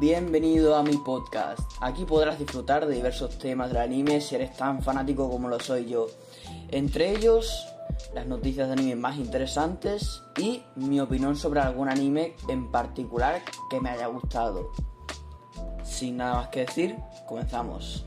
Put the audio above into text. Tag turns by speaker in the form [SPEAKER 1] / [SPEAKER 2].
[SPEAKER 1] Bienvenido a mi podcast. Aquí podrás disfrutar de diversos temas del anime si eres tan fanático como lo soy yo. Entre ellos, las noticias de anime más interesantes y mi opinión sobre algún anime en particular que me haya gustado. Sin nada más que decir, comenzamos.